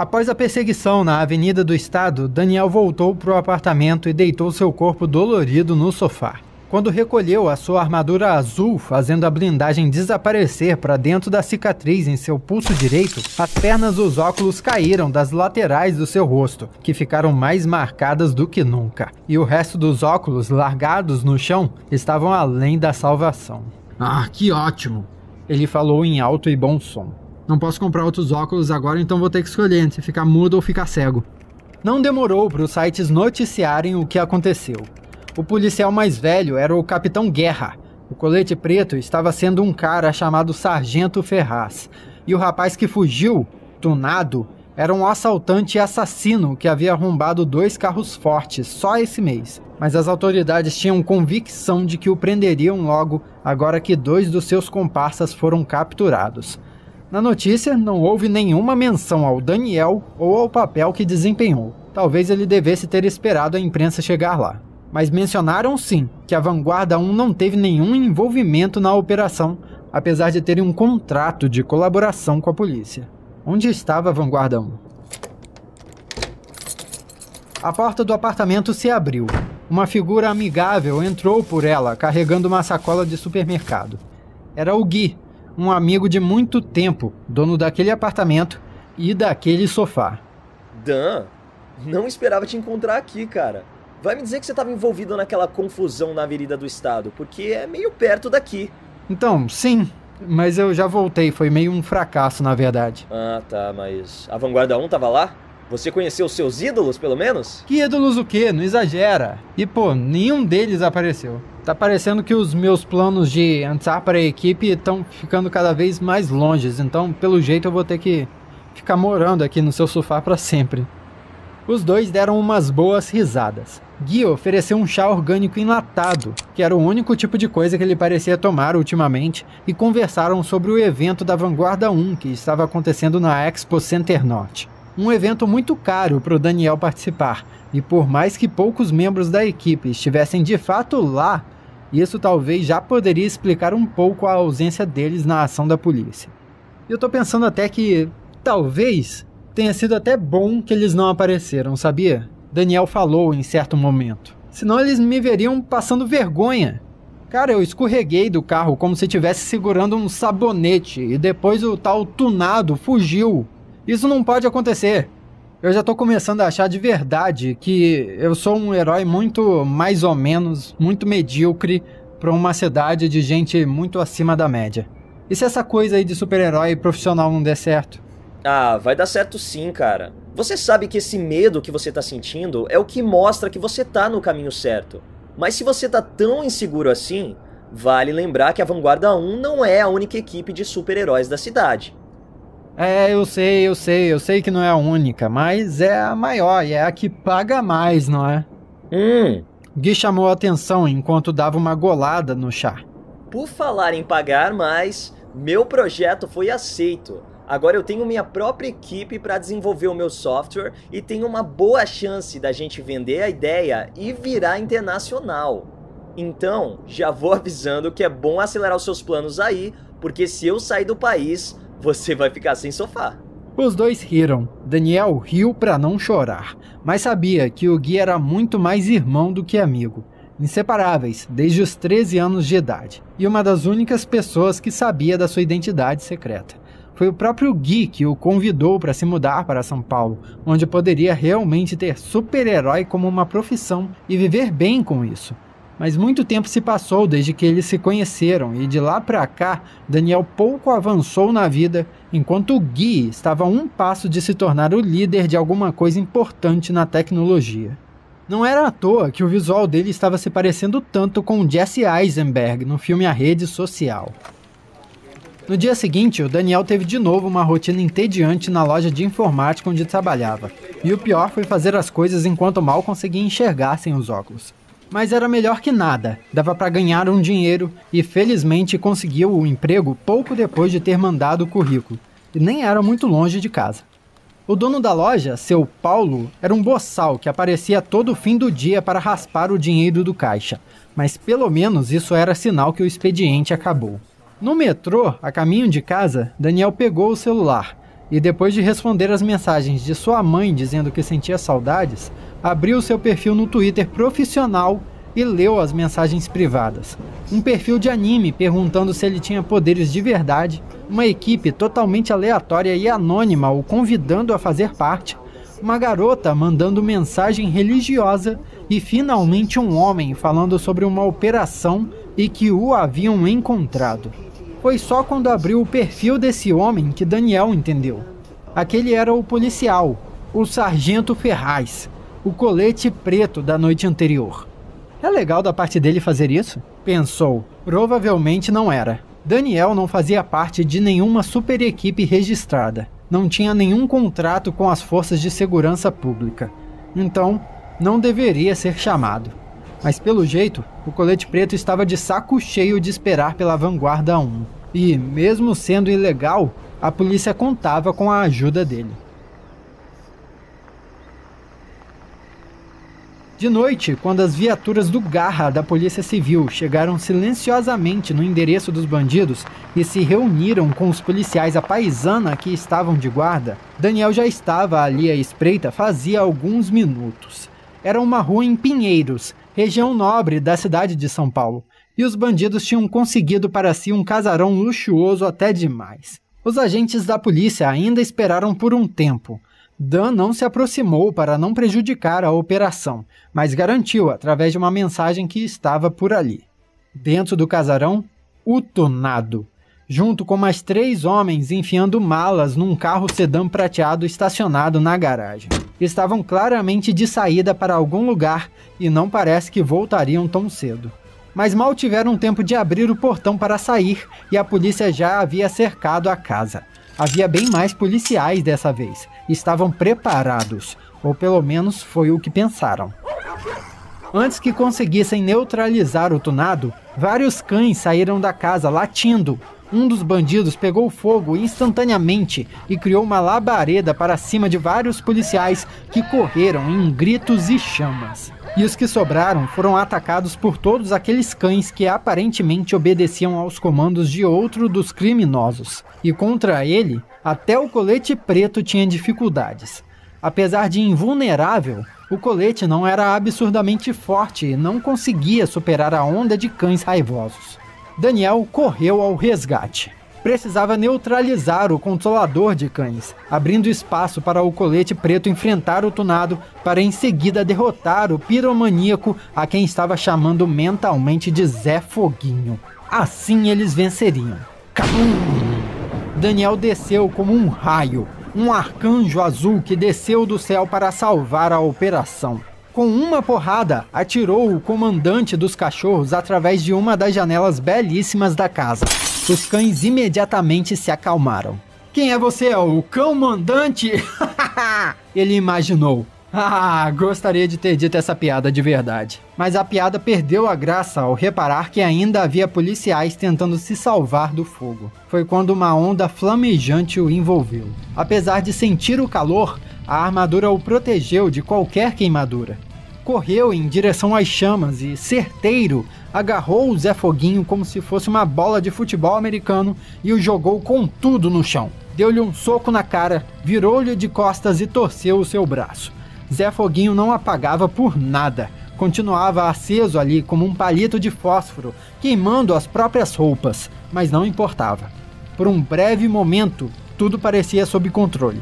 Após a perseguição na Avenida do Estado, Daniel voltou para o apartamento e deitou seu corpo dolorido no sofá. Quando recolheu a sua armadura azul, fazendo a blindagem desaparecer para dentro da cicatriz em seu pulso direito, as pernas dos óculos caíram das laterais do seu rosto, que ficaram mais marcadas do que nunca. E o resto dos óculos, largados no chão, estavam além da salvação. Ah, que ótimo! Ele falou em alto e bom som. Não posso comprar outros óculos agora, então vou ter que escolher entre ficar mudo ou ficar cego. Não demorou para os sites noticiarem o que aconteceu. O policial mais velho era o Capitão Guerra. O colete preto estava sendo um cara chamado Sargento Ferraz. E o rapaz que fugiu, tunado, era um assaltante assassino que havia arrombado dois carros fortes só esse mês. Mas as autoridades tinham convicção de que o prenderiam logo, agora que dois dos seus comparsas foram capturados. Na notícia, não houve nenhuma menção ao Daniel ou ao papel que desempenhou. Talvez ele devesse ter esperado a imprensa chegar lá mas mencionaram sim que a Vanguarda 1 não teve nenhum envolvimento na operação, apesar de terem um contrato de colaboração com a polícia. Onde estava a Vanguarda 1? A porta do apartamento se abriu. Uma figura amigável entrou por ela, carregando uma sacola de supermercado. Era o Gui, um amigo de muito tempo, dono daquele apartamento e daquele sofá. Dan, não esperava te encontrar aqui, cara. Vai me dizer que você estava envolvido naquela confusão na Avenida do Estado, porque é meio perto daqui. Então, sim, mas eu já voltei, foi meio um fracasso, na verdade. Ah, tá, mas a Vanguarda 1 tava lá? Você conheceu os seus ídolos, pelo menos? Que ídolos o quê? Não exagera. E pô, nenhum deles apareceu. Tá parecendo que os meus planos de entrar para a equipe estão ficando cada vez mais longes, então pelo jeito eu vou ter que ficar morando aqui no seu sofá para sempre. Os dois deram umas boas risadas. Gui ofereceu um chá orgânico enlatado, que era o único tipo de coisa que ele parecia tomar ultimamente, e conversaram sobre o evento da Vanguarda 1 que estava acontecendo na Expo Center Norte. Um evento muito caro para o Daniel participar, e por mais que poucos membros da equipe estivessem de fato lá, isso talvez já poderia explicar um pouco a ausência deles na ação da polícia. Eu tô pensando até que talvez tenha sido até bom que eles não apareceram, sabia? Daniel falou em certo momento. Senão eles me veriam passando vergonha. Cara, eu escorreguei do carro como se estivesse segurando um sabonete e depois o tal tunado fugiu. Isso não pode acontecer. Eu já tô começando a achar de verdade que eu sou um herói muito mais ou menos, muito medíocre para uma cidade de gente muito acima da média. E se essa coisa aí de super-herói profissional não der certo? Ah, vai dar certo sim, cara. Você sabe que esse medo que você tá sentindo é o que mostra que você tá no caminho certo. Mas se você tá tão inseguro assim, vale lembrar que a Vanguarda 1 não é a única equipe de super-heróis da cidade. É, eu sei, eu sei, eu sei que não é a única, mas é a maior e é a que paga mais, não é? Hum. Gui chamou a atenção enquanto dava uma golada no chá. Por falar em pagar mais, meu projeto foi aceito. Agora eu tenho minha própria equipe para desenvolver o meu software e tenho uma boa chance da gente vender a ideia e virar internacional. Então, já vou avisando que é bom acelerar os seus planos aí, porque se eu sair do país, você vai ficar sem sofá. Os dois riram. Daniel riu para não chorar, mas sabia que o Gui era muito mais irmão do que amigo. Inseparáveis desde os 13 anos de idade, e uma das únicas pessoas que sabia da sua identidade secreta. Foi o próprio Gui que o convidou para se mudar para São Paulo, onde poderia realmente ter super-herói como uma profissão e viver bem com isso. Mas muito tempo se passou desde que eles se conheceram e de lá para cá, Daniel pouco avançou na vida, enquanto o Gui estava a um passo de se tornar o líder de alguma coisa importante na tecnologia. Não era à toa que o visual dele estava se parecendo tanto com Jesse Eisenberg no filme A Rede Social. No dia seguinte, o Daniel teve de novo uma rotina entediante na loja de informática onde trabalhava. E o pior foi fazer as coisas enquanto mal conseguia enxergar sem os óculos. Mas era melhor que nada, dava para ganhar um dinheiro e felizmente conseguiu o emprego pouco depois de ter mandado o currículo. E nem era muito longe de casa. O dono da loja, seu Paulo, era um boçal que aparecia todo fim do dia para raspar o dinheiro do caixa, mas pelo menos isso era sinal que o expediente acabou. No metrô, a caminho de casa, Daniel pegou o celular e depois de responder as mensagens de sua mãe dizendo que sentia saudades, abriu seu perfil no Twitter profissional e leu as mensagens privadas. Um perfil de anime perguntando se ele tinha poderes de verdade, uma equipe totalmente aleatória e anônima o convidando a fazer parte, uma garota mandando mensagem religiosa e finalmente um homem falando sobre uma operação e que o haviam encontrado. Foi só quando abriu o perfil desse homem que Daniel entendeu. Aquele era o policial, o Sargento Ferraz, o colete preto da noite anterior. É legal da parte dele fazer isso? Pensou. Provavelmente não era. Daniel não fazia parte de nenhuma super equipe registrada. Não tinha nenhum contrato com as forças de segurança pública. Então, não deveria ser chamado. Mas pelo jeito, o colete preto estava de saco cheio de esperar pela vanguarda 1. E, mesmo sendo ilegal, a polícia contava com a ajuda dele. De noite, quando as viaturas do Garra da Polícia Civil chegaram silenciosamente no endereço dos bandidos e se reuniram com os policiais à paisana que estavam de guarda, Daniel já estava ali à espreita fazia alguns minutos. Era uma rua em Pinheiros, região nobre da cidade de São Paulo, e os bandidos tinham conseguido para si um casarão luxuoso até demais. Os agentes da polícia ainda esperaram por um tempo, Dan não se aproximou para não prejudicar a operação, mas garantiu através de uma mensagem que estava por ali. Dentro do casarão, o Tonado, junto com mais três homens enfiando malas num carro sedã prateado estacionado na garagem. Estavam claramente de saída para algum lugar e não parece que voltariam tão cedo. Mas mal tiveram tempo de abrir o portão para sair e a polícia já havia cercado a casa. Havia bem mais policiais dessa vez. Estavam preparados, ou pelo menos foi o que pensaram. Antes que conseguissem neutralizar o tunado, vários cães saíram da casa latindo. Um dos bandidos pegou fogo instantaneamente e criou uma labareda para cima de vários policiais que correram em gritos e chamas. E os que sobraram foram atacados por todos aqueles cães que aparentemente obedeciam aos comandos de outro dos criminosos. E contra ele, até o colete preto tinha dificuldades. Apesar de invulnerável, o colete não era absurdamente forte e não conseguia superar a onda de cães raivosos. Daniel correu ao resgate precisava neutralizar o controlador de cães, abrindo espaço para o colete preto enfrentar o tunado para em seguida derrotar o piromaníaco a quem estava chamando mentalmente de Zé Foguinho. Assim eles venceriam. Cabum! Daniel desceu como um raio, um arcanjo azul que desceu do céu para salvar a operação. Com uma porrada, atirou o comandante dos cachorros através de uma das janelas belíssimas da casa. Os cães imediatamente se acalmaram. Quem é você? O cão mandante? Ele imaginou. Ah, gostaria de ter dito essa piada de verdade. Mas a piada perdeu a graça ao reparar que ainda havia policiais tentando se salvar do fogo. Foi quando uma onda flamejante o envolveu. Apesar de sentir o calor, a armadura o protegeu de qualquer queimadura correu em direção às chamas e, certeiro, agarrou o Zé Foguinho como se fosse uma bola de futebol americano e o jogou com tudo no chão. Deu-lhe um soco na cara, virou-lhe de costas e torceu o seu braço. Zé Foguinho não apagava por nada. Continuava aceso ali como um palito de fósforo, queimando as próprias roupas, mas não importava. Por um breve momento, tudo parecia sob controle.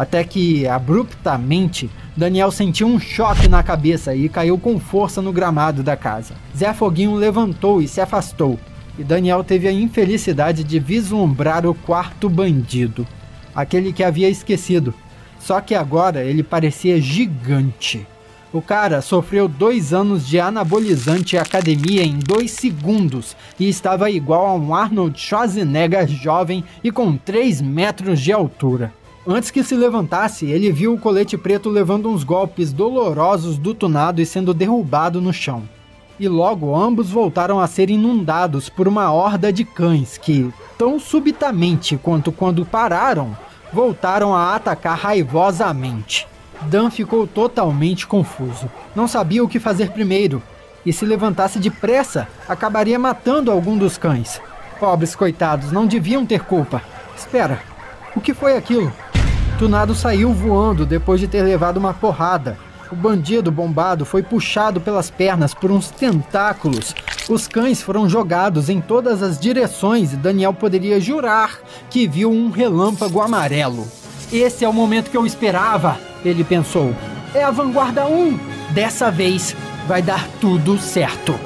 Até que, abruptamente, Daniel sentiu um choque na cabeça e caiu com força no gramado da casa. Zé Foguinho levantou e se afastou, e Daniel teve a infelicidade de vislumbrar o quarto bandido, aquele que havia esquecido. Só que agora ele parecia gigante. O cara sofreu dois anos de anabolizante academia em dois segundos e estava igual a um Arnold Schwarzenegger jovem e com 3 metros de altura. Antes que se levantasse, ele viu o colete preto levando uns golpes dolorosos do tunado e sendo derrubado no chão. E logo ambos voltaram a ser inundados por uma horda de cães que, tão subitamente quanto quando pararam, voltaram a atacar raivosamente. Dan ficou totalmente confuso. Não sabia o que fazer primeiro, e se levantasse depressa, acabaria matando algum dos cães. Pobres coitados, não deviam ter culpa. Espera, o que foi aquilo? Tunado saiu voando depois de ter levado uma porrada. O bandido bombado foi puxado pelas pernas por uns tentáculos. Os cães foram jogados em todas as direções e Daniel poderia jurar que viu um relâmpago amarelo. Esse é o momento que eu esperava, ele pensou. É a Vanguarda 1. Dessa vez vai dar tudo certo.